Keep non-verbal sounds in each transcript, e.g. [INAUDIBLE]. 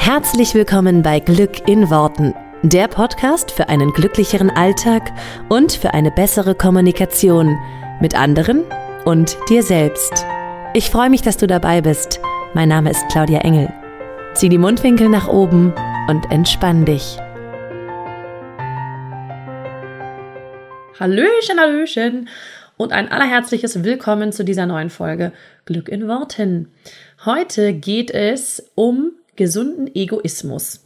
Herzlich willkommen bei Glück in Worten, der Podcast für einen glücklicheren Alltag und für eine bessere Kommunikation mit anderen und dir selbst. Ich freue mich, dass du dabei bist. Mein Name ist Claudia Engel. Zieh die Mundwinkel nach oben und entspann dich. Hallöchen, Hallöchen und ein allerherzliches Willkommen zu dieser neuen Folge Glück in Worten. Heute geht es um gesunden Egoismus.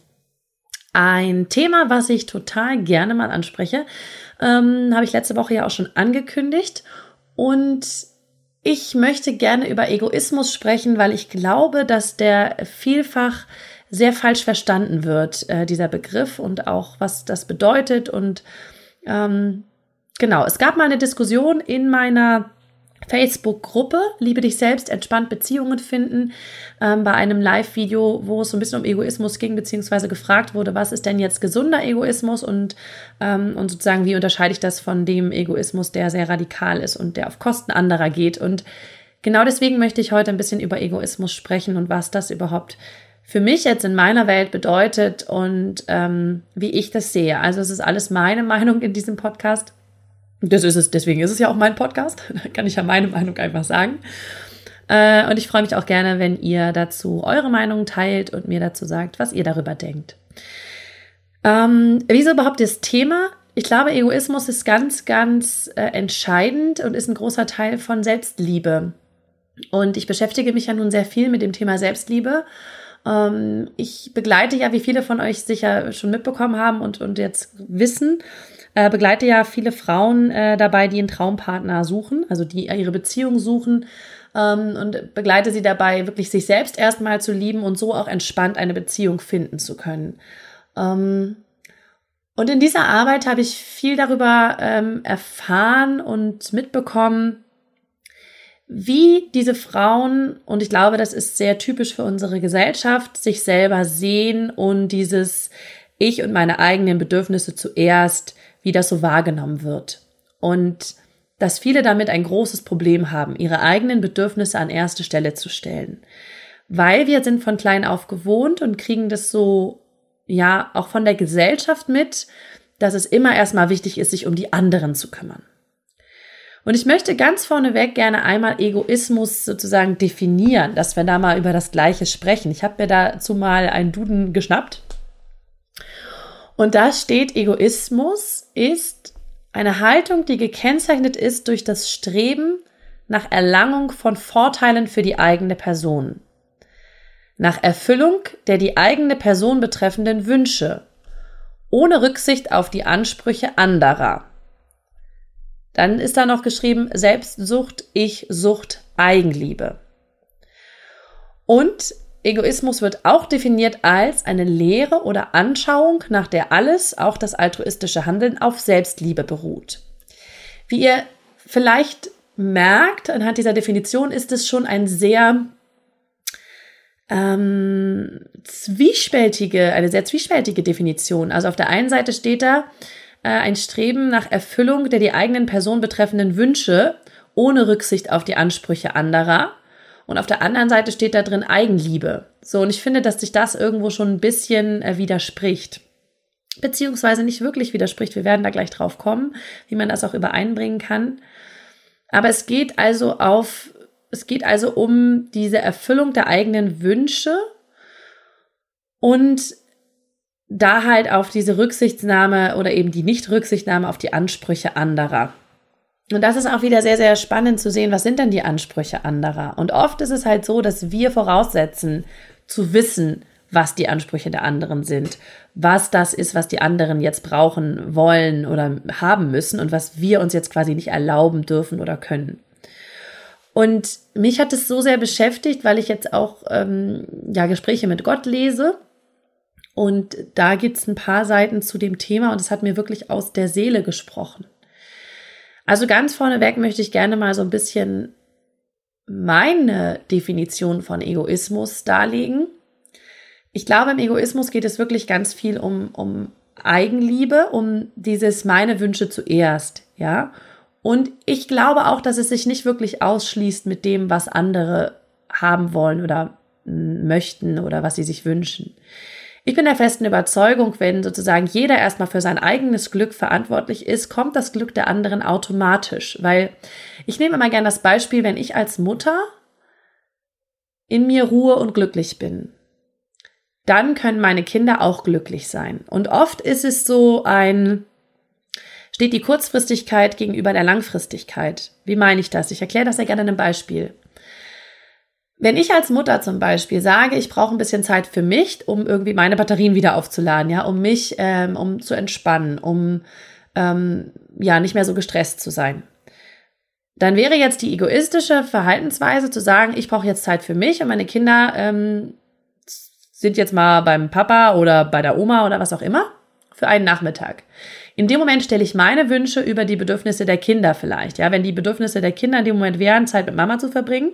Ein Thema, was ich total gerne mal anspreche, ähm, habe ich letzte Woche ja auch schon angekündigt. Und ich möchte gerne über Egoismus sprechen, weil ich glaube, dass der vielfach sehr falsch verstanden wird, äh, dieser Begriff und auch was das bedeutet. Und ähm, genau, es gab mal eine Diskussion in meiner Facebook-Gruppe Liebe dich selbst, entspannt Beziehungen finden, ähm, bei einem Live-Video, wo es so ein bisschen um Egoismus ging, beziehungsweise gefragt wurde, was ist denn jetzt gesunder Egoismus und, ähm, und sozusagen, wie unterscheide ich das von dem Egoismus, der sehr radikal ist und der auf Kosten anderer geht. Und genau deswegen möchte ich heute ein bisschen über Egoismus sprechen und was das überhaupt für mich jetzt in meiner Welt bedeutet und ähm, wie ich das sehe. Also es ist alles meine Meinung in diesem Podcast. Das ist es, deswegen ist es ja auch mein Podcast. [LAUGHS] Da kann ich ja meine Meinung einfach sagen. Äh, und ich freue mich auch gerne, wenn ihr dazu eure Meinung teilt und mir dazu sagt, was ihr darüber denkt. Ähm, wieso überhaupt das Thema? Ich glaube, Egoismus ist ganz, ganz äh, entscheidend und ist ein großer Teil von Selbstliebe. Und ich beschäftige mich ja nun sehr viel mit dem Thema Selbstliebe. Ähm, ich begleite ja, wie viele von euch sicher schon mitbekommen haben und, und jetzt wissen, äh, begleite ja viele Frauen äh, dabei, die einen Traumpartner suchen, also die ihre Beziehung suchen ähm, und begleite sie dabei, wirklich sich selbst erstmal zu lieben und so auch entspannt eine Beziehung finden zu können. Ähm, und in dieser Arbeit habe ich viel darüber ähm, erfahren und mitbekommen, wie diese Frauen, und ich glaube, das ist sehr typisch für unsere Gesellschaft, sich selber sehen und dieses Ich und meine eigenen Bedürfnisse zuerst wie das so wahrgenommen wird. Und dass viele damit ein großes Problem haben, ihre eigenen Bedürfnisse an erste Stelle zu stellen. Weil wir sind von klein auf gewohnt und kriegen das so, ja, auch von der Gesellschaft mit, dass es immer erstmal wichtig ist, sich um die anderen zu kümmern. Und ich möchte ganz vorneweg gerne einmal Egoismus sozusagen definieren, dass wir da mal über das Gleiche sprechen. Ich habe mir dazu mal einen Duden geschnappt und da steht, Egoismus ist eine Haltung, die gekennzeichnet ist durch das Streben nach Erlangung von Vorteilen für die eigene Person, nach Erfüllung der die eigene Person betreffenden Wünsche, ohne Rücksicht auf die Ansprüche anderer. Dann ist da noch geschrieben Selbstsucht, Ich-Sucht, Eigenliebe. Und Egoismus wird auch definiert als eine Lehre oder Anschauung, nach der alles, auch das altruistische Handeln, auf Selbstliebe beruht. Wie ihr vielleicht merkt, anhand dieser Definition ist es schon ein sehr ähm, zwiespältige, eine sehr zwiespältige Definition. Also auf der einen Seite steht da äh, ein Streben nach Erfüllung der die eigenen Person betreffenden Wünsche ohne Rücksicht auf die Ansprüche anderer. Und auf der anderen Seite steht da drin Eigenliebe. So, und ich finde, dass sich das irgendwo schon ein bisschen äh, widerspricht. Beziehungsweise nicht wirklich widerspricht. Wir werden da gleich drauf kommen, wie man das auch übereinbringen kann. Aber es geht also auf, es geht also um diese Erfüllung der eigenen Wünsche und da halt auf diese Rücksichtnahme oder eben die Nicht-Rücksichtnahme auf die Ansprüche anderer. Und das ist auch wieder sehr, sehr spannend zu sehen, was sind denn die Ansprüche anderer. Und oft ist es halt so, dass wir voraussetzen, zu wissen, was die Ansprüche der anderen sind, was das ist, was die anderen jetzt brauchen wollen oder haben müssen und was wir uns jetzt quasi nicht erlauben dürfen oder können. Und mich hat es so sehr beschäftigt, weil ich jetzt auch ähm, ja Gespräche mit Gott lese. Und da gibt es ein paar Seiten zu dem Thema und es hat mir wirklich aus der Seele gesprochen. Also ganz vorneweg möchte ich gerne mal so ein bisschen meine Definition von Egoismus darlegen. Ich glaube, im Egoismus geht es wirklich ganz viel um, um Eigenliebe, um dieses meine Wünsche zuerst, ja. Und ich glaube auch, dass es sich nicht wirklich ausschließt mit dem, was andere haben wollen oder möchten oder was sie sich wünschen. Ich bin der festen Überzeugung, wenn sozusagen jeder erstmal für sein eigenes Glück verantwortlich ist, kommt das Glück der anderen automatisch. Weil ich nehme immer gerne das Beispiel, wenn ich als Mutter in mir Ruhe und glücklich bin, dann können meine Kinder auch glücklich sein. Und oft ist es so ein, steht die Kurzfristigkeit gegenüber der Langfristigkeit. Wie meine ich das? Ich erkläre das ja gerne in einem Beispiel. Wenn ich als Mutter zum Beispiel sage, ich brauche ein bisschen Zeit für mich, um irgendwie meine Batterien wieder aufzuladen, ja, um mich, ähm, um zu entspannen, um ähm, ja nicht mehr so gestresst zu sein, dann wäre jetzt die egoistische Verhaltensweise zu sagen, ich brauche jetzt Zeit für mich und meine Kinder ähm, sind jetzt mal beim Papa oder bei der Oma oder was auch immer für einen Nachmittag. In dem Moment stelle ich meine Wünsche über die Bedürfnisse der Kinder vielleicht. Ja, wenn die Bedürfnisse der Kinder in dem Moment wären, Zeit mit Mama zu verbringen,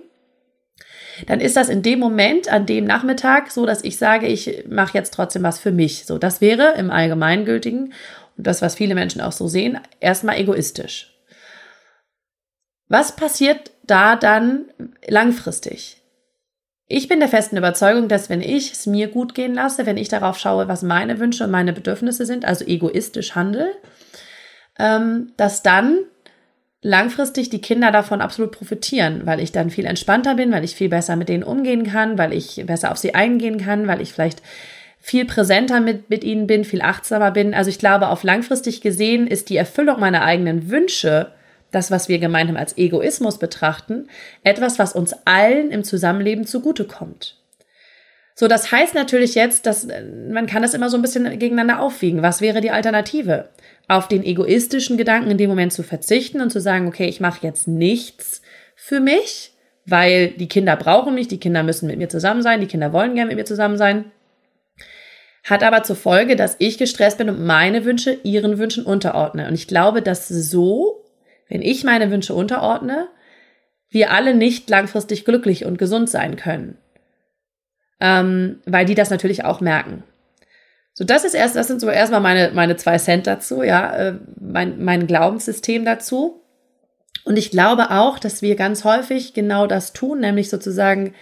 dann ist das in dem Moment, an dem Nachmittag, so, dass ich sage, ich mache jetzt trotzdem was für mich. So, das wäre im Allgemeingültigen und das, was viele Menschen auch so sehen, erstmal egoistisch. Was passiert da dann langfristig? Ich bin der festen Überzeugung, dass wenn ich es mir gut gehen lasse, wenn ich darauf schaue, was meine Wünsche und meine Bedürfnisse sind, also egoistisch handel, ähm, dass dann langfristig die Kinder davon absolut profitieren, weil ich dann viel entspannter bin, weil ich viel besser mit denen umgehen kann, weil ich besser auf sie eingehen kann, weil ich vielleicht viel präsenter mit, mit ihnen bin, viel achtsamer bin. Also ich glaube, auf langfristig gesehen ist die Erfüllung meiner eigenen Wünsche, das, was wir gemeinsam als Egoismus betrachten, etwas, was uns allen im Zusammenleben zugutekommt. So, das heißt natürlich jetzt, dass man kann das immer so ein bisschen gegeneinander aufwiegen. Was wäre die Alternative? Auf den egoistischen Gedanken in dem Moment zu verzichten und zu sagen, okay, ich mache jetzt nichts für mich, weil die Kinder brauchen mich, die Kinder müssen mit mir zusammen sein, die Kinder wollen gerne mit mir zusammen sein. Hat aber zur Folge, dass ich gestresst bin und meine Wünsche ihren Wünschen unterordne. Und ich glaube, dass so, wenn ich meine Wünsche unterordne, wir alle nicht langfristig glücklich und gesund sein können. Ähm, weil die das natürlich auch merken. So, das ist erst, das sind so erstmal meine, meine zwei Cent dazu, ja, äh, mein, mein Glaubenssystem dazu. Und ich glaube auch, dass wir ganz häufig genau das tun, nämlich sozusagen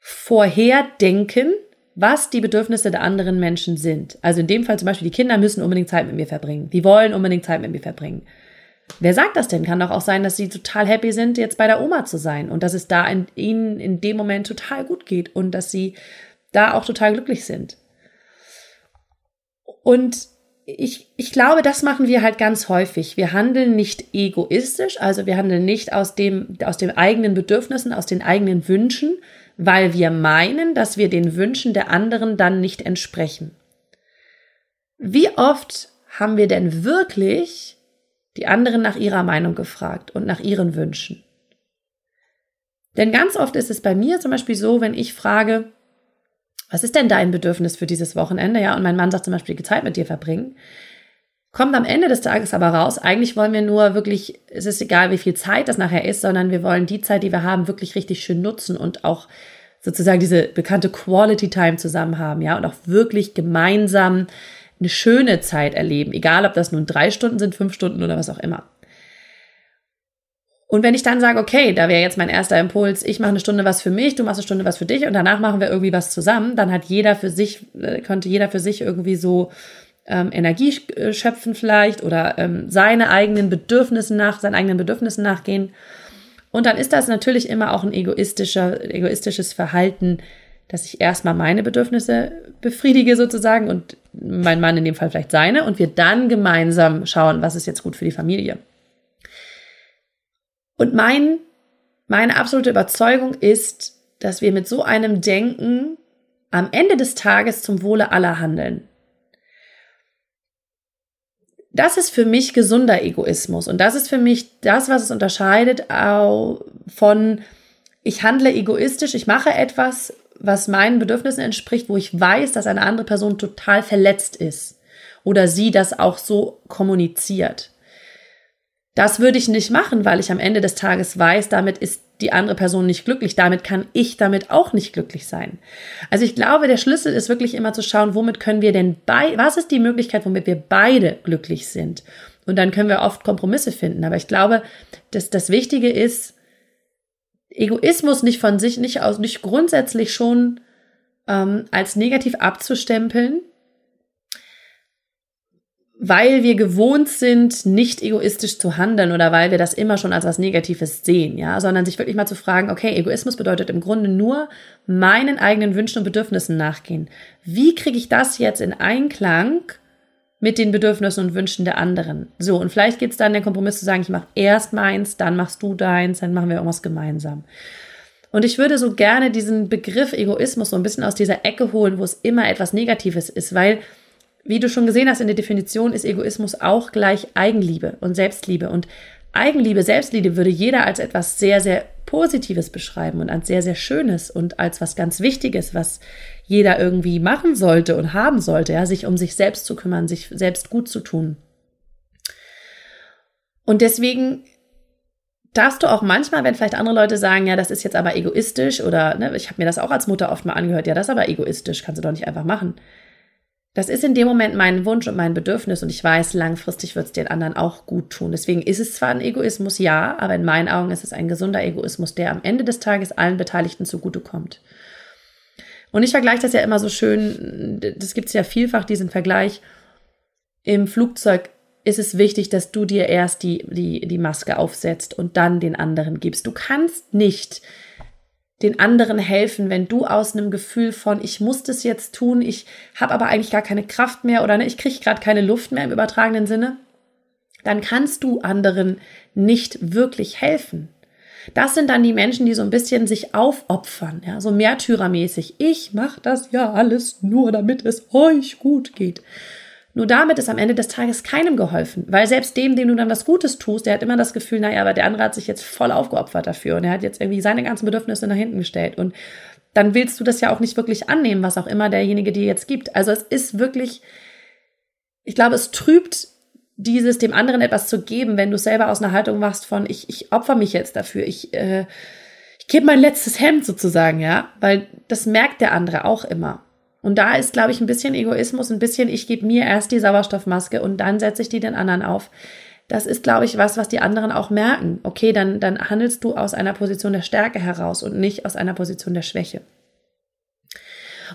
vorherdenken, was die Bedürfnisse der anderen Menschen sind. Also in dem Fall zum Beispiel, die Kinder müssen unbedingt Zeit mit mir verbringen. Die wollen unbedingt Zeit mit mir verbringen. Wer sagt das denn? Kann doch auch sein, dass sie total happy sind, jetzt bei der Oma zu sein und dass es da in, ihnen in dem Moment total gut geht und dass sie da auch total glücklich sind. Und ich, ich glaube, das machen wir halt ganz häufig. Wir handeln nicht egoistisch, also wir handeln nicht aus dem, aus den eigenen Bedürfnissen, aus den eigenen Wünschen, weil wir meinen, dass wir den Wünschen der anderen dann nicht entsprechen. Wie oft haben wir denn wirklich die anderen nach ihrer Meinung gefragt und nach ihren Wünschen? Denn ganz oft ist es bei mir zum Beispiel so, wenn ich frage, was ist denn dein Bedürfnis für dieses Wochenende? Ja, und mein Mann sagt zum Beispiel, die Zeit mit dir verbringen. Kommt am Ende des Tages aber raus, eigentlich wollen wir nur wirklich, es ist egal, wie viel Zeit das nachher ist, sondern wir wollen die Zeit, die wir haben, wirklich richtig schön nutzen und auch sozusagen diese bekannte Quality Time zusammen haben, ja, und auch wirklich gemeinsam eine schöne Zeit erleben, egal ob das nun drei Stunden sind, fünf Stunden oder was auch immer. Und wenn ich dann sage, okay, da wäre jetzt mein erster Impuls, ich mache eine Stunde was für mich, du machst eine Stunde was für dich und danach machen wir irgendwie was zusammen, dann hat jeder für sich, äh, könnte jeder für sich irgendwie so ähm, Energie schöpfen vielleicht oder ähm, seine eigenen Bedürfnisse nach, seinen eigenen Bedürfnissen nachgehen. Und dann ist das natürlich immer auch ein egoistischer, egoistisches Verhalten, dass ich erstmal meine Bedürfnisse befriedige sozusagen und mein Mann in dem Fall vielleicht seine und wir dann gemeinsam schauen, was ist jetzt gut für die Familie. Und mein, meine absolute Überzeugung ist, dass wir mit so einem Denken am Ende des Tages zum Wohle aller handeln. Das ist für mich gesunder Egoismus und das ist für mich das, was es unterscheidet von ich handle egoistisch, ich mache etwas, was meinen Bedürfnissen entspricht, wo ich weiß, dass eine andere Person total verletzt ist oder sie das auch so kommuniziert. Das würde ich nicht machen, weil ich am Ende des Tages weiß, damit ist die andere Person nicht glücklich. Damit kann ich damit auch nicht glücklich sein. Also ich glaube, der Schlüssel ist wirklich immer zu schauen, womit können wir denn bei, was ist die Möglichkeit, womit wir beide glücklich sind? Und dann können wir oft Kompromisse finden. Aber ich glaube, dass das Wichtige ist, Egoismus nicht von sich, nicht aus, nicht grundsätzlich schon ähm, als negativ abzustempeln, weil wir gewohnt sind, nicht egoistisch zu handeln oder weil wir das immer schon als was Negatives sehen, ja, sondern sich wirklich mal zu fragen, okay, Egoismus bedeutet im Grunde nur meinen eigenen Wünschen und Bedürfnissen nachgehen. Wie kriege ich das jetzt in Einklang mit den Bedürfnissen und Wünschen der anderen? So, und vielleicht geht es dann der Kompromiss zu sagen, ich mache erst meins, dann machst du deins, dann machen wir irgendwas gemeinsam. Und ich würde so gerne diesen Begriff Egoismus so ein bisschen aus dieser Ecke holen, wo es immer etwas Negatives ist, weil wie du schon gesehen hast in der Definition, ist Egoismus auch gleich Eigenliebe und Selbstliebe. Und Eigenliebe, Selbstliebe würde jeder als etwas sehr, sehr Positives beschreiben und als sehr, sehr Schönes und als was ganz Wichtiges, was jeder irgendwie machen sollte und haben sollte, ja, sich um sich selbst zu kümmern, sich selbst gut zu tun. Und deswegen darfst du auch manchmal, wenn vielleicht andere Leute sagen, ja, das ist jetzt aber egoistisch oder ne, ich habe mir das auch als Mutter oft mal angehört, ja, das ist aber egoistisch, kannst du doch nicht einfach machen. Das ist in dem Moment mein Wunsch und mein Bedürfnis und ich weiß, langfristig wird es den anderen auch gut tun. Deswegen ist es zwar ein Egoismus, ja, aber in meinen Augen ist es ein gesunder Egoismus, der am Ende des Tages allen Beteiligten zugutekommt. Und ich vergleiche das ja immer so schön, das gibt es ja vielfach, diesen Vergleich. Im Flugzeug ist es wichtig, dass du dir erst die, die, die Maske aufsetzt und dann den anderen gibst. Du kannst nicht den anderen helfen, wenn du aus einem Gefühl von, ich muss das jetzt tun, ich habe aber eigentlich gar keine Kraft mehr oder ne, ich kriege gerade keine Luft mehr im übertragenen Sinne, dann kannst du anderen nicht wirklich helfen. Das sind dann die Menschen, die so ein bisschen sich aufopfern, ja, so märtyrermäßig. Ich mache das ja alles nur, damit es euch gut geht. Nur damit ist am Ende des Tages keinem geholfen, weil selbst dem, dem du dann was Gutes tust, der hat immer das Gefühl, naja, aber der andere hat sich jetzt voll aufgeopfert dafür und er hat jetzt irgendwie seine ganzen Bedürfnisse nach hinten gestellt und dann willst du das ja auch nicht wirklich annehmen, was auch immer derjenige dir jetzt gibt. Also es ist wirklich, ich glaube, es trübt dieses dem anderen etwas zu geben, wenn du selber aus einer Haltung machst von ich, ich opfer mich jetzt dafür, ich, äh, ich gebe mein letztes Hemd sozusagen, ja, weil das merkt der andere auch immer. Und da ist, glaube ich, ein bisschen Egoismus, ein bisschen, ich gebe mir erst die Sauerstoffmaske und dann setze ich die den anderen auf. Das ist, glaube ich, was, was die anderen auch merken. Okay, dann, dann handelst du aus einer Position der Stärke heraus und nicht aus einer Position der Schwäche.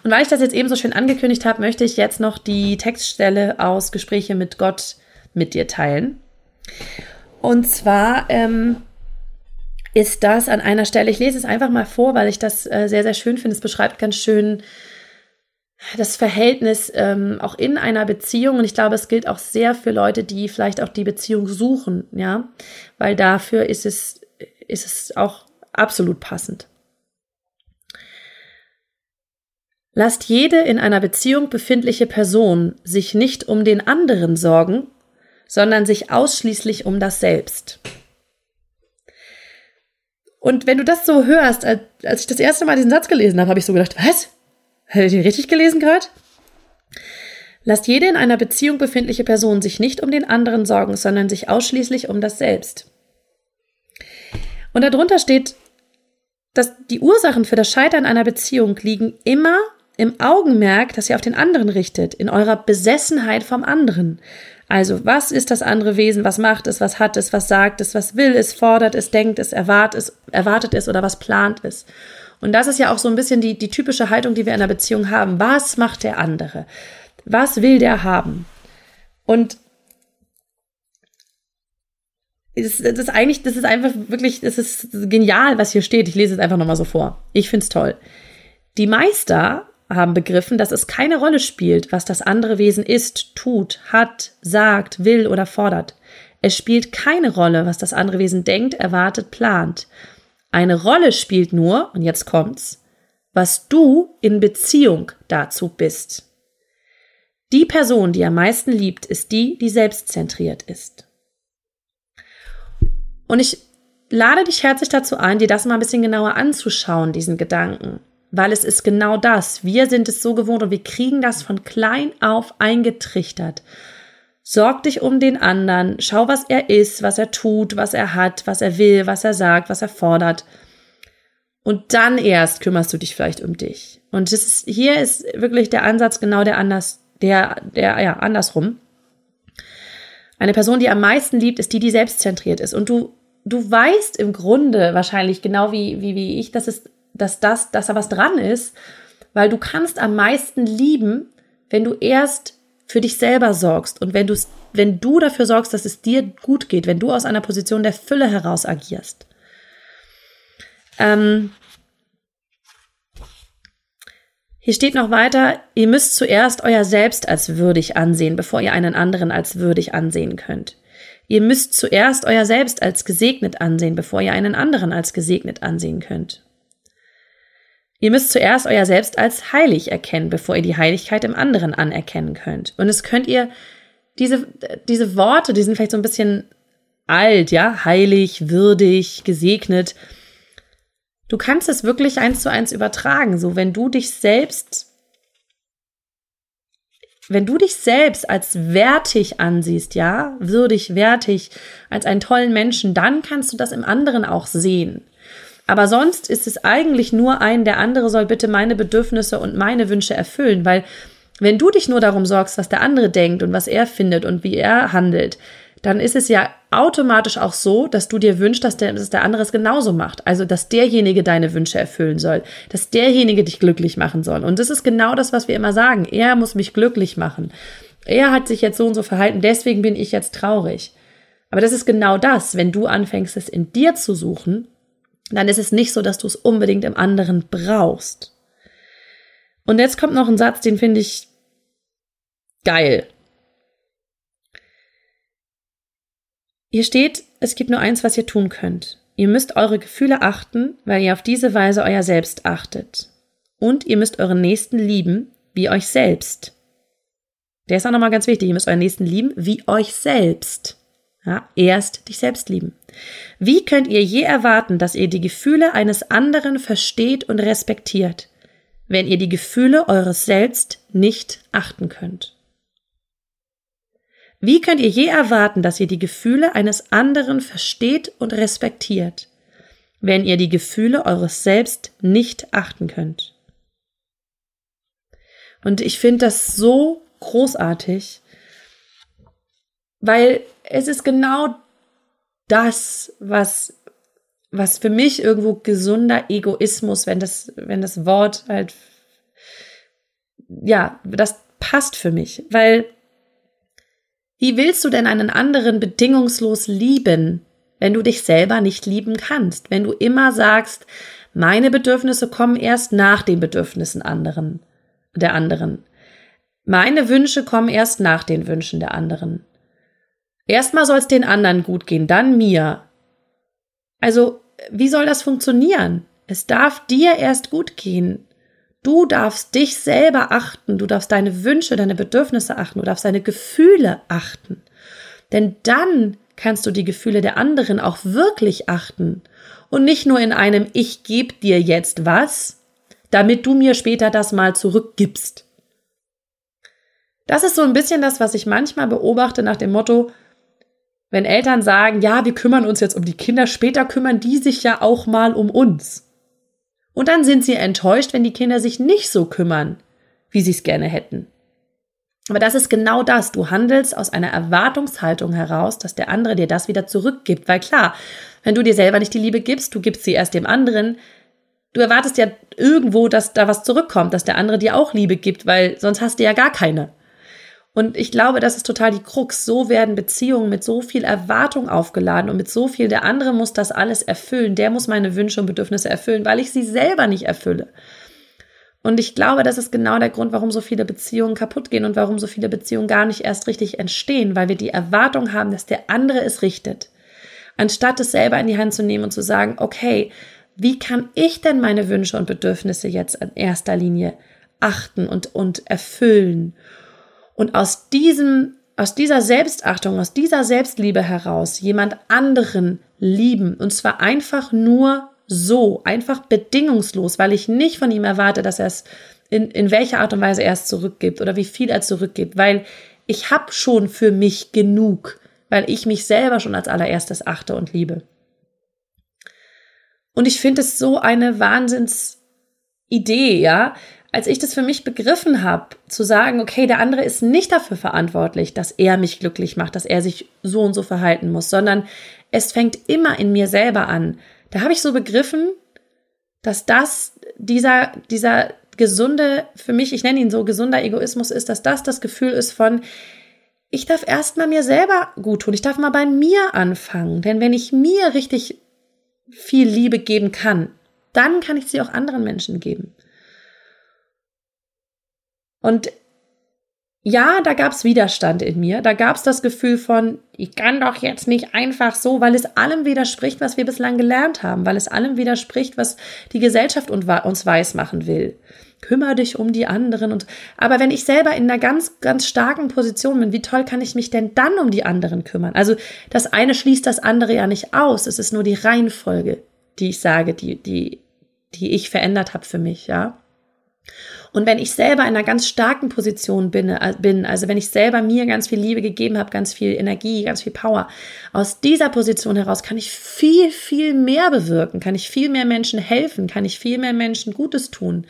Und weil ich das jetzt eben so schön angekündigt habe, möchte ich jetzt noch die Textstelle aus Gespräche mit Gott mit dir teilen. Und zwar ähm, ist das an einer Stelle, ich lese es einfach mal vor, weil ich das äh, sehr, sehr schön finde. Es beschreibt ganz schön, das Verhältnis ähm, auch in einer Beziehung und ich glaube, es gilt auch sehr für Leute, die vielleicht auch die Beziehung suchen, ja, weil dafür ist es, ist es auch absolut passend. Lasst jede in einer Beziehung befindliche Person sich nicht um den anderen sorgen, sondern sich ausschließlich um das Selbst. Und wenn du das so hörst, als, als ich das erste Mal diesen Satz gelesen habe, habe ich so gedacht, was? Hättet ihr richtig gelesen gerade? Lasst jede in einer Beziehung befindliche Person sich nicht um den anderen sorgen, sondern sich ausschließlich um das Selbst. Und darunter steht, dass die Ursachen für das Scheitern einer Beziehung liegen immer im Augenmerk, das ihr auf den anderen richtet, in eurer Besessenheit vom anderen. Also, was ist das andere Wesen? Was macht es? Was hat es? Was sagt es? Was will es? Fordert es? Denkt es? Erwartet es? Erwartet es oder was plant es? Und das ist ja auch so ein bisschen die, die typische Haltung, die wir in einer Beziehung haben. Was macht der andere? Was will der haben? Und das, ist eigentlich, das ist einfach wirklich, das ist genial, was hier steht. Ich lese es einfach nochmal so vor. Ich finde es toll. Die Meister haben begriffen, dass es keine Rolle spielt, was das andere Wesen ist, tut, hat, sagt, will oder fordert. Es spielt keine Rolle, was das andere Wesen denkt, erwartet, plant. Eine Rolle spielt nur, und jetzt kommt's, was du in Beziehung dazu bist. Die Person, die am meisten liebt, ist die, die selbstzentriert ist. Und ich lade dich herzlich dazu ein, dir das mal ein bisschen genauer anzuschauen, diesen Gedanken. Weil es ist genau das. Wir sind es so gewohnt und wir kriegen das von klein auf eingetrichtert. Sorg dich um den anderen, schau, was er ist, was er tut, was er hat, was er will, was er sagt, was er fordert. Und dann erst kümmerst du dich vielleicht um dich. Und das ist, hier ist wirklich der Ansatz genau der anders, der, der, ja, andersrum. Eine Person, die am meisten liebt, ist die, die selbstzentriert ist. Und du du weißt im Grunde wahrscheinlich genau wie, wie, wie ich, dass, es, dass, das, dass da was dran ist, weil du kannst am meisten lieben, wenn du erst für dich selber sorgst und wenn du, wenn du dafür sorgst, dass es dir gut geht, wenn du aus einer Position der Fülle heraus agierst. Ähm, hier steht noch weiter, ihr müsst zuerst euer Selbst als würdig ansehen, bevor ihr einen anderen als würdig ansehen könnt. Ihr müsst zuerst euer Selbst als gesegnet ansehen, bevor ihr einen anderen als gesegnet ansehen könnt. Ihr müsst zuerst euer Selbst als heilig erkennen, bevor ihr die Heiligkeit im anderen anerkennen könnt. Und es könnt ihr, diese, diese Worte, die sind vielleicht so ein bisschen alt, ja, heilig, würdig, gesegnet. Du kannst es wirklich eins zu eins übertragen. So, wenn du dich selbst wenn du dich selbst als wertig ansiehst, ja, würdig, wertig, als einen tollen Menschen, dann kannst du das im anderen auch sehen. Aber sonst ist es eigentlich nur ein, der andere soll bitte meine Bedürfnisse und meine Wünsche erfüllen, weil wenn du dich nur darum sorgst, was der andere denkt und was er findet und wie er handelt, dann ist es ja automatisch auch so, dass du dir wünschst, dass der, dass der andere es genauso macht. Also, dass derjenige deine Wünsche erfüllen soll, dass derjenige dich glücklich machen soll. Und das ist genau das, was wir immer sagen. Er muss mich glücklich machen. Er hat sich jetzt so und so verhalten, deswegen bin ich jetzt traurig. Aber das ist genau das, wenn du anfängst, es in dir zu suchen, dann ist es nicht so, dass du es unbedingt im anderen brauchst. Und jetzt kommt noch ein Satz, den finde ich geil. Hier steht, es gibt nur eins, was ihr tun könnt. Ihr müsst eure Gefühle achten, weil ihr auf diese Weise euer Selbst achtet. Und ihr müsst euren Nächsten lieben, wie euch selbst. Der ist auch nochmal ganz wichtig. Ihr müsst euren Nächsten lieben, wie euch selbst. Ja, erst dich selbst lieben. Wie könnt ihr je erwarten, dass ihr die Gefühle eines anderen versteht und respektiert, wenn ihr die Gefühle eures Selbst nicht achten könnt? Wie könnt ihr je erwarten, dass ihr die Gefühle eines anderen versteht und respektiert, wenn ihr die Gefühle eures Selbst nicht achten könnt? Und ich finde das so großartig, weil es ist genau das, was, was für mich irgendwo gesunder Egoismus, wenn das, wenn das Wort halt, ja, das passt für mich, weil wie willst du denn einen anderen bedingungslos lieben, wenn du dich selber nicht lieben kannst? Wenn du immer sagst, meine Bedürfnisse kommen erst nach den Bedürfnissen anderen, der anderen. Meine Wünsche kommen erst nach den Wünschen der anderen. Erstmal soll es den anderen gut gehen, dann mir. Also, wie soll das funktionieren? Es darf dir erst gut gehen. Du darfst dich selber achten, du darfst deine Wünsche, deine Bedürfnisse achten, du darfst deine Gefühle achten. Denn dann kannst du die Gefühle der anderen auch wirklich achten und nicht nur in einem Ich gebe dir jetzt was, damit du mir später das mal zurückgibst. Das ist so ein bisschen das, was ich manchmal beobachte nach dem Motto, wenn Eltern sagen, ja, wir kümmern uns jetzt um die Kinder, später kümmern die sich ja auch mal um uns. Und dann sind sie enttäuscht, wenn die Kinder sich nicht so kümmern, wie sie es gerne hätten. Aber das ist genau das. Du handelst aus einer Erwartungshaltung heraus, dass der andere dir das wieder zurückgibt. Weil klar, wenn du dir selber nicht die Liebe gibst, du gibst sie erst dem anderen, du erwartest ja irgendwo, dass da was zurückkommt, dass der andere dir auch Liebe gibt, weil sonst hast du ja gar keine. Und ich glaube, das ist total die Krux. So werden Beziehungen mit so viel Erwartung aufgeladen und mit so viel, der andere muss das alles erfüllen, der muss meine Wünsche und Bedürfnisse erfüllen, weil ich sie selber nicht erfülle. Und ich glaube, das ist genau der Grund, warum so viele Beziehungen kaputt gehen und warum so viele Beziehungen gar nicht erst richtig entstehen, weil wir die Erwartung haben, dass der andere es richtet. Anstatt es selber in die Hand zu nehmen und zu sagen, okay, wie kann ich denn meine Wünsche und Bedürfnisse jetzt in erster Linie achten und, und erfüllen? Und aus diesem, aus dieser Selbstachtung, aus dieser Selbstliebe heraus jemand anderen lieben. Und zwar einfach nur so, einfach bedingungslos, weil ich nicht von ihm erwarte, dass er es in, in welcher Art und Weise er es zurückgibt oder wie viel er zurückgibt, weil ich habe schon für mich genug, weil ich mich selber schon als allererstes achte und liebe. Und ich finde es so eine Wahnsinnsidee, ja. Als ich das für mich begriffen habe, zu sagen, okay, der andere ist nicht dafür verantwortlich, dass er mich glücklich macht, dass er sich so und so verhalten muss, sondern es fängt immer in mir selber an. Da habe ich so begriffen, dass das dieser, dieser gesunde, für mich, ich nenne ihn so gesunder Egoismus ist, dass das das Gefühl ist von, ich darf erstmal mir selber gut tun. Ich darf mal bei mir anfangen. Denn wenn ich mir richtig viel Liebe geben kann, dann kann ich sie auch anderen Menschen geben. Und ja, da gab es Widerstand in mir. Da gab es das Gefühl von, ich kann doch jetzt nicht einfach so, weil es allem widerspricht, was wir bislang gelernt haben, weil es allem widerspricht, was die Gesellschaft uns weismachen will. Kümmer dich um die anderen und, aber wenn ich selber in einer ganz, ganz starken Position bin, wie toll kann ich mich denn dann um die anderen kümmern? Also, das eine schließt das andere ja nicht aus. Es ist nur die Reihenfolge, die ich sage, die, die, die ich verändert habe für mich, ja. Und wenn ich selber in einer ganz starken Position bin, äh, bin, also wenn ich selber mir ganz viel Liebe gegeben habe, ganz viel Energie, ganz viel Power, aus dieser Position heraus kann ich viel, viel mehr bewirken, kann ich viel mehr Menschen helfen, kann ich viel mehr Menschen Gutes tun,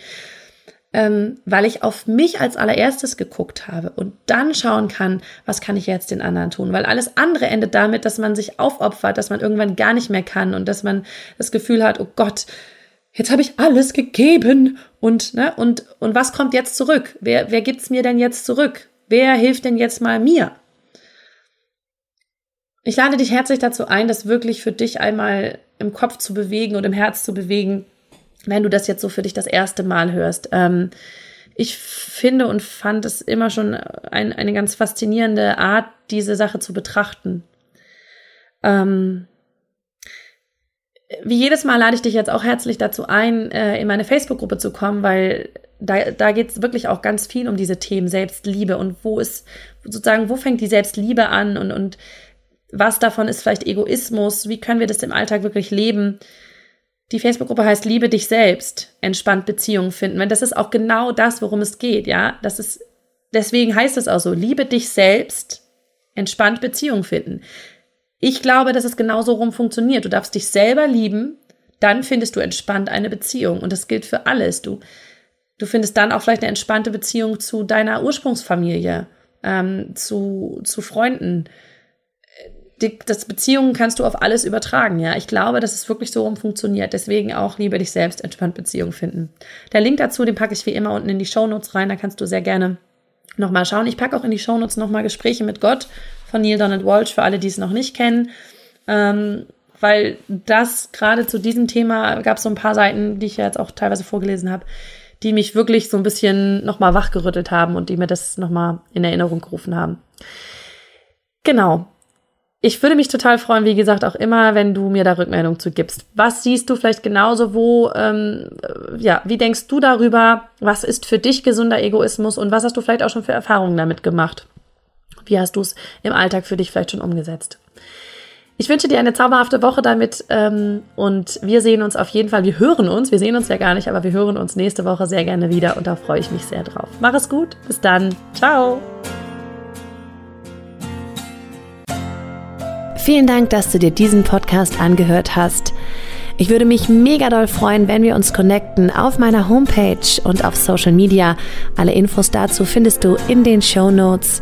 ähm, weil ich auf mich als allererstes geguckt habe und dann schauen kann, was kann ich jetzt den anderen tun, weil alles andere endet damit, dass man sich aufopfert, dass man irgendwann gar nicht mehr kann und dass man das Gefühl hat, oh Gott, jetzt habe ich alles gegeben und, ne, und, und was kommt jetzt zurück? Wer, wer gibt's mir denn jetzt zurück? Wer hilft denn jetzt mal mir? Ich lade dich herzlich dazu ein, das wirklich für dich einmal im Kopf zu bewegen und im Herz zu bewegen, wenn du das jetzt so für dich das erste Mal hörst. Ähm, ich finde und fand es immer schon ein, eine ganz faszinierende Art, diese Sache zu betrachten. Ähm, wie jedes Mal lade ich dich jetzt auch herzlich dazu ein, äh, in meine Facebook-Gruppe zu kommen, weil da, da geht es wirklich auch ganz viel um diese Themen Selbstliebe und wo ist sozusagen, wo fängt die Selbstliebe an und, und was davon ist vielleicht Egoismus, wie können wir das im Alltag wirklich leben. Die Facebook-Gruppe heißt Liebe dich selbst, entspannt Beziehungen finden. Weil das ist auch genau das, worum es geht, ja. Das ist, deswegen heißt es auch so, liebe dich selbst, entspannt Beziehungen finden. Ich glaube, dass es genauso rum funktioniert. Du darfst dich selber lieben, dann findest du entspannt eine Beziehung. Und das gilt für alles. Du, du findest dann auch vielleicht eine entspannte Beziehung zu deiner Ursprungsfamilie, ähm, zu, zu Freunden. Die, das Beziehungen kannst du auf alles übertragen, ja. Ich glaube, dass es wirklich so rum funktioniert. Deswegen auch liebe dich selbst entspannt Beziehung finden. Der Link dazu, den packe ich wie immer unten in die Show Notes rein. Da kannst du sehr gerne nochmal schauen. Ich packe auch in die Show Notes nochmal Gespräche mit Gott von Neil Donald Walsh, für alle, die es noch nicht kennen. Ähm, weil das gerade zu diesem Thema gab es so ein paar Seiten, die ich ja jetzt auch teilweise vorgelesen habe, die mich wirklich so ein bisschen nochmal wachgerüttelt haben und die mir das nochmal in Erinnerung gerufen haben. Genau. Ich würde mich total freuen, wie gesagt, auch immer, wenn du mir da Rückmeldung zu gibst. Was siehst du vielleicht genauso, wo, ähm, ja, wie denkst du darüber? Was ist für dich gesunder Egoismus und was hast du vielleicht auch schon für Erfahrungen damit gemacht? Wie hast du es im Alltag für dich vielleicht schon umgesetzt? Ich wünsche dir eine zauberhafte Woche damit ähm, und wir sehen uns auf jeden Fall, wir hören uns, wir sehen uns ja gar nicht, aber wir hören uns nächste Woche sehr gerne wieder und da freue ich mich sehr drauf. Mach es gut, bis dann, ciao. Vielen Dank, dass du dir diesen Podcast angehört hast. Ich würde mich mega doll freuen, wenn wir uns connecten auf meiner Homepage und auf Social Media. Alle Infos dazu findest du in den Show Notes.